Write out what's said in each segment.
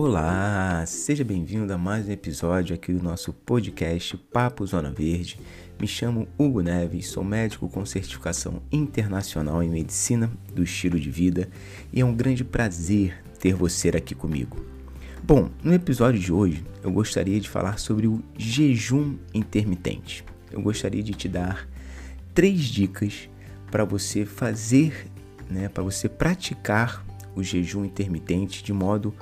Olá, seja bem-vindo a mais um episódio aqui do nosso podcast Papo Zona Verde. Me chamo Hugo Neves, sou médico com certificação internacional em medicina do estilo de vida e é um grande prazer ter você aqui comigo. Bom, no episódio de hoje eu gostaria de falar sobre o jejum intermitente. Eu gostaria de te dar três dicas para você fazer, né, para você praticar o jejum intermitente de modo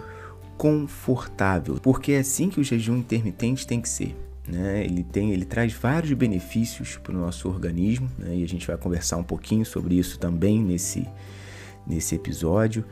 confortável, porque é assim que o jejum intermitente tem que ser. Né? Ele, tem, ele traz vários benefícios para o nosso organismo né? e a gente vai conversar um pouquinho sobre isso também nesse, nesse episódio.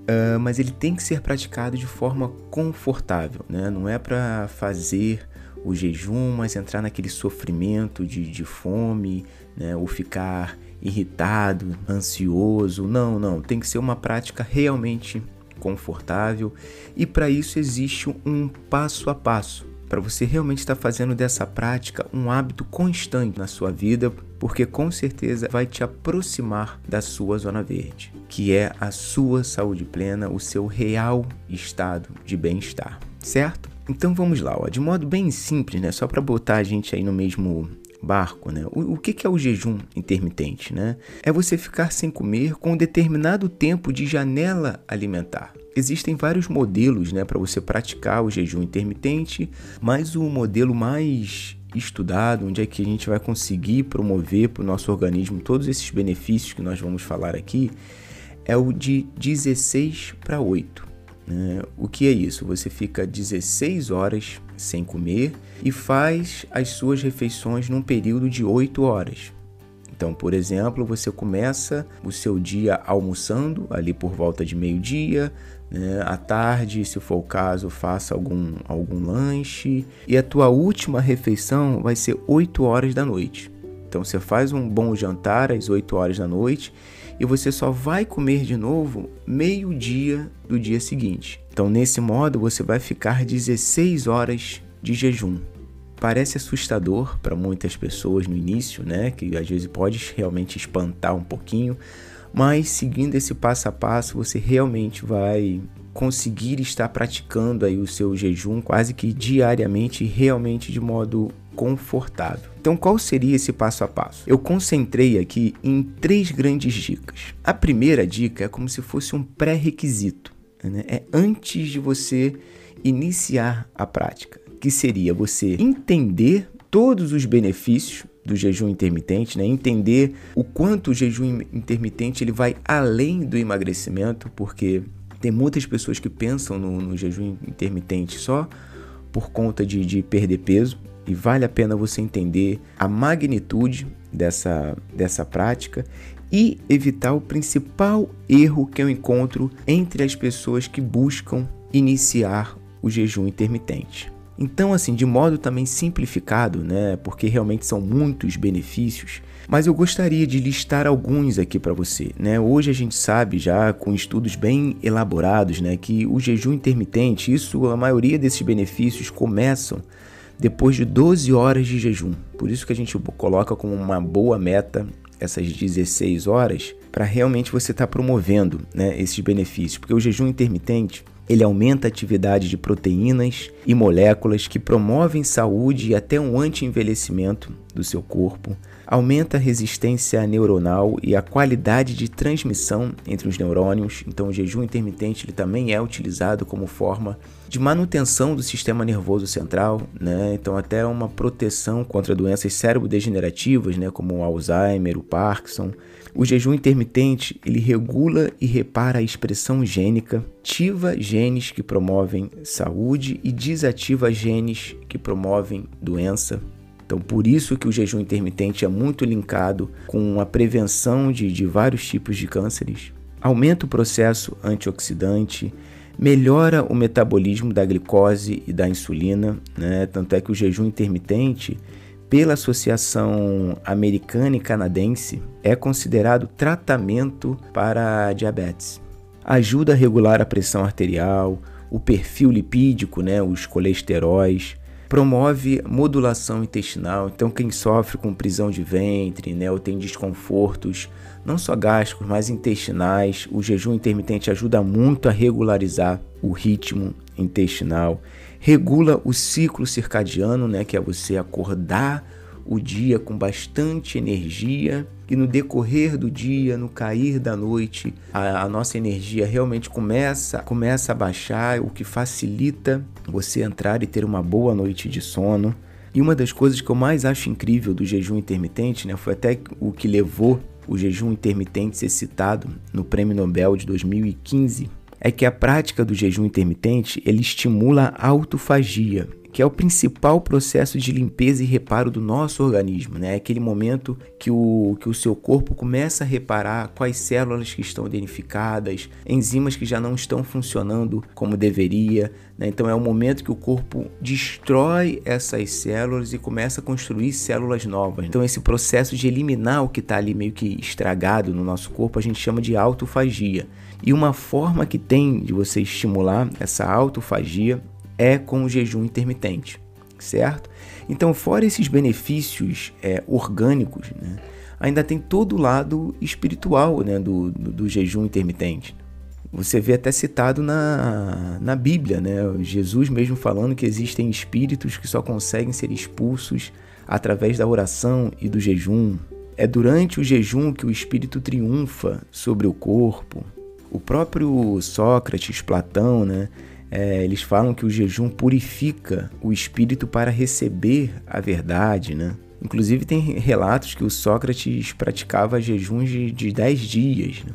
Uh, mas ele tem que ser praticado de forma confortável, né? não é para fazer o jejum, mas entrar naquele sofrimento de, de fome, né? ou ficar irritado, ansioso. Não, não, tem que ser uma prática realmente confortável e para isso existe um passo a passo para você realmente estar fazendo dessa prática um hábito constante na sua vida, porque com certeza vai te aproximar da sua zona verde, que é a sua saúde plena, o seu real estado de bem-estar, certo? Então vamos lá, ó, de modo bem simples, né? Só para botar a gente aí no mesmo barco, né? O, o que, que é o jejum intermitente, né? É você ficar sem comer com um determinado tempo de janela alimentar. Existem vários modelos, né, para você praticar o jejum intermitente, mas o modelo mais estudado, onde é que a gente vai conseguir promover para o nosso organismo todos esses benefícios que nós vamos falar aqui, é o de 16 para 8. Né? O que é isso? Você fica 16 horas sem comer e faz as suas refeições num período de 8 horas. Então, por exemplo, você começa o seu dia almoçando ali por volta de meio-dia, né? à tarde, se for o caso, faça algum, algum lanche e a tua última refeição vai ser 8 horas da noite. Então, você faz um bom jantar às 8 horas da noite e você só vai comer de novo meio-dia do dia seguinte. Então, nesse modo, você vai ficar 16 horas de jejum. Parece assustador para muitas pessoas no início, né? Que às vezes pode realmente espantar um pouquinho, mas seguindo esse passo a passo, você realmente vai conseguir estar praticando aí o seu jejum quase que diariamente, realmente de modo confortável. Então, qual seria esse passo a passo? Eu concentrei aqui em três grandes dicas. A primeira dica é como se fosse um pré-requisito, né? é antes de você iniciar a prática, que seria você entender todos os benefícios do jejum intermitente, né? entender o quanto o jejum intermitente ele vai além do emagrecimento, porque tem muitas pessoas que pensam no, no jejum intermitente só por conta de, de perder peso, e vale a pena você entender a magnitude dessa, dessa prática e evitar o principal erro que eu encontro entre as pessoas que buscam iniciar o jejum intermitente. Então, assim, de modo também simplificado, né, porque realmente são muitos benefícios, mas eu gostaria de listar alguns aqui para você, né? Hoje a gente sabe já com estudos bem elaborados, né, que o jejum intermitente, isso a maioria desses benefícios começam depois de 12 horas de jejum. Por isso que a gente coloca como uma boa meta essas 16 horas para realmente você estar tá promovendo né, esses benefícios, porque o jejum intermitente ele aumenta a atividade de proteínas e moléculas que promovem saúde e até um anti-envelhecimento do seu corpo, aumenta a resistência neuronal e a qualidade de transmissão entre os neurônios. Então, o jejum intermitente ele também é utilizado como forma de manutenção do sistema nervoso central, né? Então, até uma proteção contra doenças cérebro-degenerativas, né? Como o Alzheimer, o Parkinson. O jejum intermitente ele regula e repara a expressão gênica, ativa genes que promovem saúde e desativa genes que promovem doença. Então, por isso que o jejum intermitente é muito linkado com a prevenção de, de vários tipos de cânceres. Aumenta o processo antioxidante, melhora o metabolismo da glicose e da insulina, né? Tanto é que o jejum intermitente, pela Associação Americana e Canadense, é considerado tratamento para diabetes. Ajuda a regular a pressão arterial, o perfil lipídico, né, os colesteróis, promove modulação intestinal. Então, quem sofre com prisão de ventre, né, ou tem desconfortos, não só gástricos, mas intestinais, o jejum intermitente ajuda muito a regularizar o ritmo intestinal. Regula o ciclo circadiano, né, que é você acordar o dia com bastante energia e no decorrer do dia, no cair da noite, a, a, nossa energia realmente começa, começa a baixar, o que facilita você entrar e ter uma boa noite de sono. E uma das coisas que eu mais acho incrível do jejum intermitente, né, foi até o que levou o jejum intermitente ser citado no Prêmio Nobel de 2015, é que a prática do jejum intermitente ele estimula a autofagia, que é o principal processo de limpeza e reparo do nosso organismo, né? Aquele momento que o, que o seu corpo começa a reparar quais células que estão danificadas, enzimas que já não estão funcionando como deveria, né? Então é o momento que o corpo destrói essas células e começa a construir células novas. Então esse processo de eliminar o que está ali meio que estragado no nosso corpo a gente chama de autofagia. E uma forma que tem de você estimular essa autofagia é com o jejum intermitente, certo? Então, fora esses benefícios é, orgânicos, né, ainda tem todo o lado espiritual né, do, do, do, jejum intermitente. Você vê até citado na, na Bíblia, né, Jesus mesmo falando que existem espíritos que só conseguem ser expulsos através da oração e do jejum. É durante o jejum que o espírito triunfa sobre o corpo. O próprio Sócrates, Platão, né, é, eles falam que o jejum purifica o espírito para receber a verdade, né? Inclusive tem relatos que o Sócrates praticava jejuns de, de 10 dias. Né?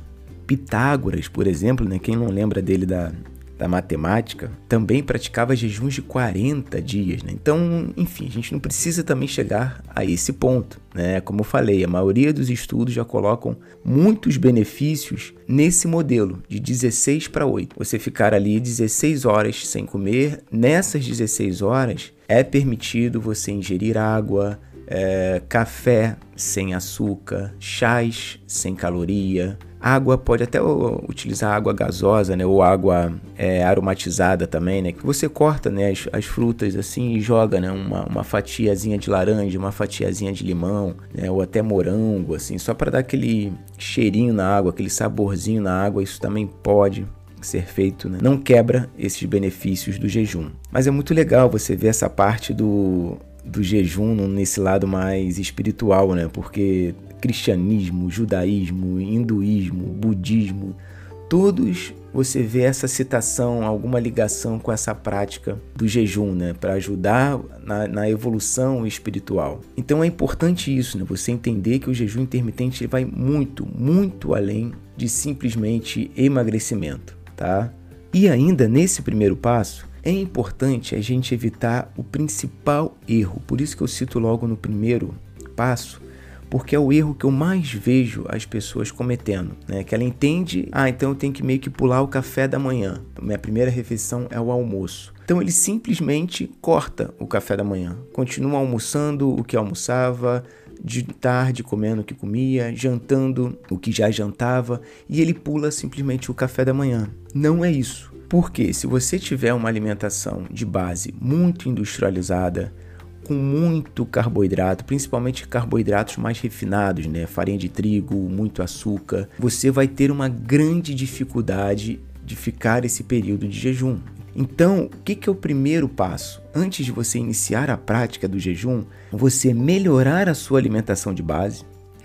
Pitágoras, por exemplo, né? quem não lembra dele da, da matemática, também praticava jejuns de 40 dias. Né? Então, enfim, a gente não precisa também chegar a esse ponto. Né? Como eu falei, a maioria dos estudos já colocam muitos benefícios nesse modelo de 16 para 8. Você ficar ali 16 horas sem comer, nessas 16 horas é permitido você ingerir água, é, café sem açúcar, chás sem caloria, Água pode até utilizar água gasosa, né, ou água é, aromatizada também, né, que você corta, né, as, as, frutas assim e joga, né, uma, uma fatiazinha de laranja, uma fatiazinha de limão, né, ou até morango, assim, só para dar aquele cheirinho na água, aquele saborzinho na água, isso também pode ser feito, né? não quebra esses benefícios do jejum. Mas é muito legal você ver essa parte do, do jejum nesse lado mais espiritual, né? Porque cristianismo, judaísmo, hinduísmo, budismo, todos você vê essa citação, alguma ligação com essa prática do jejum, né, para ajudar na, na, evolução espiritual. Então é importante isso, né, você entender que o jejum intermitente vai muito, muito além de simplesmente emagrecimento, tá? E ainda nesse primeiro passo, é importante a gente evitar o principal erro. Por isso que eu cito logo no primeiro passo porque é o erro que eu mais vejo as pessoas cometendo, né? Que ela entende, ah, então eu tenho que meio que pular o café da manhã. Minha primeira refeição é o almoço. Então ele simplesmente corta o café da manhã, continua almoçando o que almoçava, de tarde comendo o que comia, jantando o que já jantava e ele pula simplesmente o café da manhã. Não é isso. Porque se você tiver uma alimentação de base muito industrializada, com muito carboidrato, principalmente carboidratos mais refinados, né? Farinha de trigo, muito açúcar, você vai ter uma grande dificuldade de ficar esse período de jejum. Então, o que, que é o primeiro passo? Antes de você iniciar a prática do jejum, você melhorar a sua alimentação de base?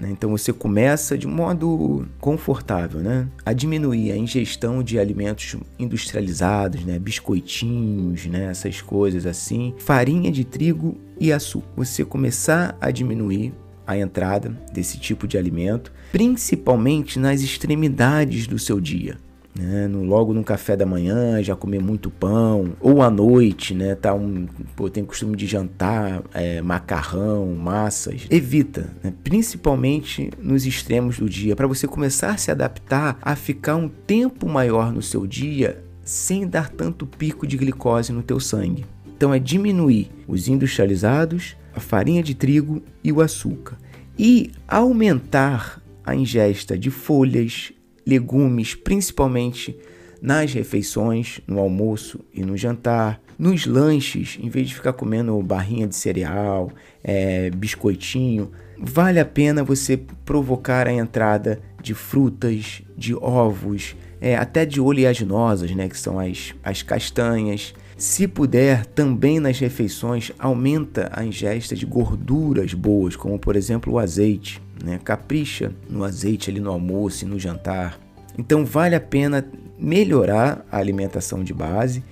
Então você começa de modo confortável né? a diminuir a ingestão de alimentos industrializados, né? biscoitinhos, né? essas coisas assim, farinha de trigo e açúcar. Você começar a diminuir a entrada desse tipo de alimento, principalmente nas extremidades do seu dia né? No, logo no café da manhã, já comer muito pão, ou à noite, né? Tá um, pô, tem costume de jantar é, macarrão, massas. Evita, né? principalmente nos extremos do dia, para você começar a se adaptar a ficar um tempo maior no seu dia sem dar tanto pico de glicose no teu sangue. Então é diminuir os industrializados, a farinha de trigo e o açúcar e aumentar a ingesta de folhas, legumes, principalmente nas refeições, no almoço e no jantar, nos lanches, em vez de ficar comendo barrinha de cereal, é, biscoitinho, vale a pena você provocar a entrada de frutas, de ovos, é, até de oleaginosas, né, que são as, as castanhas. Se puder, também nas refeições, aumenta a ingesta de gorduras boas, como por exemplo o azeite. Né? Capricha no azeite ali no almoço e no jantar. Então vale a pena melhorar a alimentação de base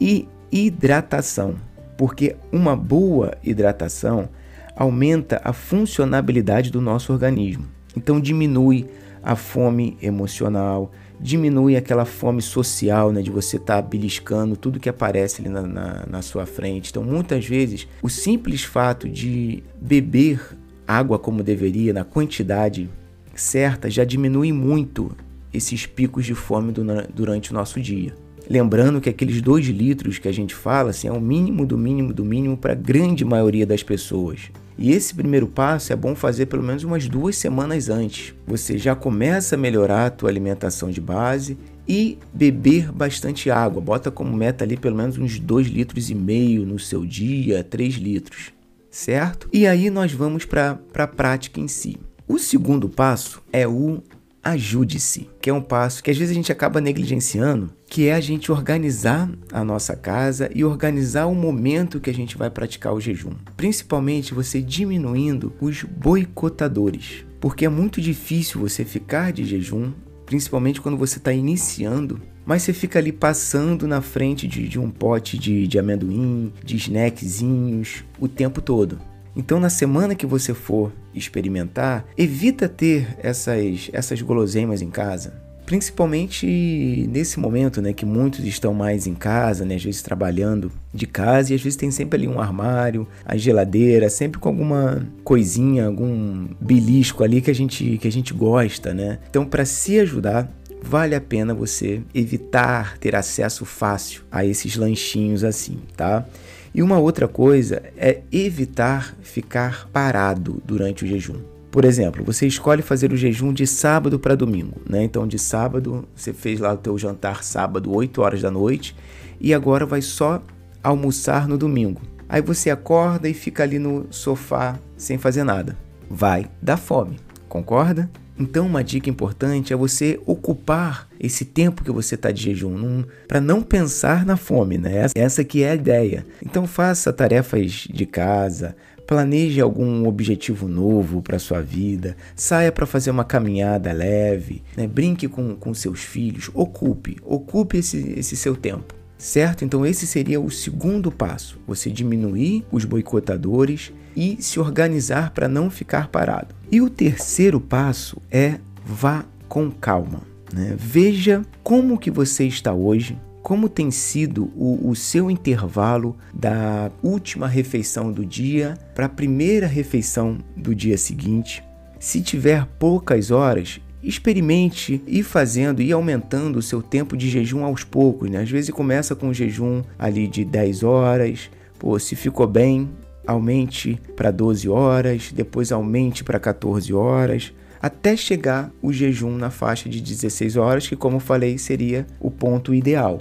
e hidratação, porque uma boa hidratação aumenta a funcionabilidade do nosso organismo. Então diminui a fome emocional, diminui aquela fome social, né, de você estar tá beliscando tudo que aparece ali na, na, na sua frente. Então, muitas vezes, o simples fato de beber água como deveria, na quantidade certa, já diminui muito esses picos de fome durante o nosso dia. Lembrando que aqueles 2 litros que a gente fala assim, é o mínimo do mínimo do mínimo para a grande maioria das pessoas. E esse primeiro passo é bom fazer pelo menos umas duas semanas antes. Você já começa a melhorar a tua alimentação de base e beber bastante água. Bota como meta ali pelo menos uns 2 litros e meio no seu dia, 3 litros, certo? E aí nós vamos para a prática em si. O segundo passo é o ajude-se, que é um passo que às vezes a gente acaba negligenciando, que é a gente organizar a nossa casa e organizar o momento que a gente vai praticar o jejum. Principalmente você diminuindo os boicotadores, porque é muito difícil você ficar de jejum, principalmente quando você está iniciando mas você fica ali passando na frente de, de um pote de, de amendoim, de snackzinhos, o tempo todo. Então, na semana que você for experimentar, evita ter essas, essas guloseimas em casa. Principalmente nesse momento, né, que muitos estão mais em casa, né, às vezes trabalhando de casa e às vezes tem sempre ali um armário, a geladeira, sempre com alguma coisinha, algum belisco ali que a gente que a gente gosta, né? Então, para se ajudar, vale a pena você evitar ter acesso fácil a esses lanchinhos assim, tá? E uma outra coisa é evitar ficar parado durante o jejum. Por exemplo, você escolhe fazer o jejum de sábado para domingo, né? Então, de sábado, você fez lá o teu jantar sábado, 8 horas da noite, e agora vai só almoçar no domingo. Aí você acorda e fica ali no sofá sem fazer nada. Vai dar fome, concorda? Então, uma dica importante é você ocupar esse tempo que você está de jejum para não pensar na fome, né? Essa que é a ideia. Então, faça tarefas de casa, planeje algum objetivo novo para sua vida, saia para fazer uma caminhada leve, né? brinque com, com seus filhos, ocupe, ocupe esse, esse seu tempo certo? Então, esse seria o segundo passo: você diminuir os boicotadores e se organizar para não ficar parado. E o terceiro passo é vá com calma. Né? Veja como que você está hoje, como tem sido o, o, seu intervalo da última refeição do dia para a primeira refeição do dia seguinte. Se tiver poucas horas, experimente ir fazendo e aumentando o seu tempo de jejum aos poucos. Né? Às vezes começa com um jejum ali de 10 horas, pô, se ficou bem, aumente para 12 horas, depois aumente para 14 horas, até chegar o jejum na faixa de 16 horas, que como falei seria o ponto ideal.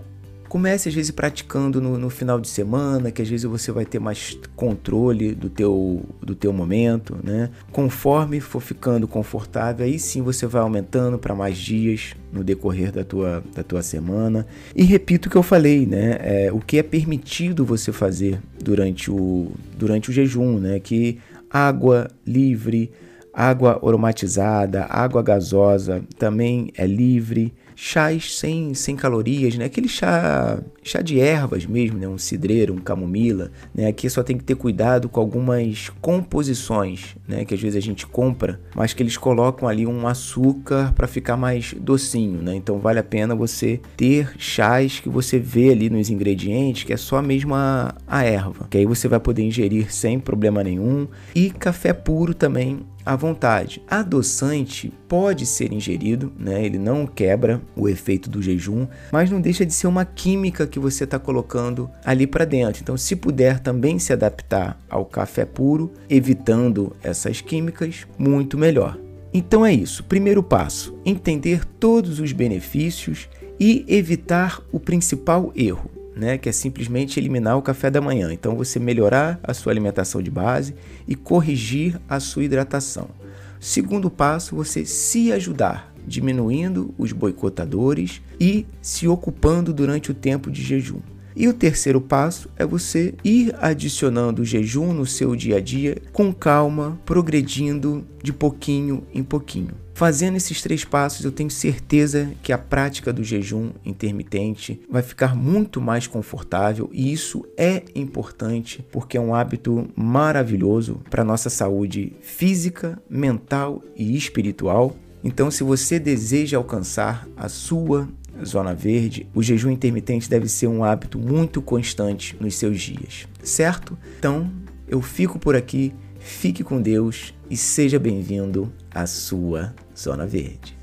Comece às vezes praticando no, no, final de semana, que às vezes você vai ter mais controle do teu, do teu momento, né? Conforme for ficando confortável, aí sim você vai aumentando para mais dias no decorrer da tua, da tua semana. E repito o que eu falei, né? É, o que é permitido você fazer durante o, durante o jejum, né? Que água livre, água aromatizada, água gasosa também é livre chás sem, sem calorias, né? Aquele chá, chá de ervas mesmo, né? Um cidreiro, um camomila, né? Aqui só tem que ter cuidado com algumas composições, né? Que às vezes a gente compra, mas que eles colocam ali um açúcar para ficar mais docinho, né? Então vale a pena você ter chás que você vê ali nos ingredientes, que é só mesmo a, a erva, que aí você vai poder ingerir sem problema nenhum. E café puro também à vontade. Adoçante pode ser ingerido, né? Ele não quebra o efeito do jejum, mas não deixa de ser uma química que você está colocando ali para dentro. Então, se puder também se adaptar ao café puro, evitando essas químicas, muito melhor. Então é isso. Primeiro passo: entender todos os benefícios e evitar o principal erro, né, que é simplesmente eliminar o café da manhã. Então você melhorar a sua alimentação de base e corrigir a sua hidratação. Segundo passo, você se ajudar, diminuindo os boicotadores e se ocupando durante o tempo de jejum. E o terceiro passo é você ir adicionando o jejum no seu dia a dia com calma, progredindo de pouquinho em pouquinho. Fazendo esses três passos, eu tenho certeza que a prática do jejum intermitente vai ficar muito mais confortável e isso é importante porque é um hábito maravilhoso para nossa saúde física, mental e espiritual. Então, se você deseja alcançar a sua zona verde, o jejum intermitente deve ser um hábito muito constante nos seus dias, certo? Então, eu fico por aqui, fique com Deus e seja bem-vindo à sua Zona Verde.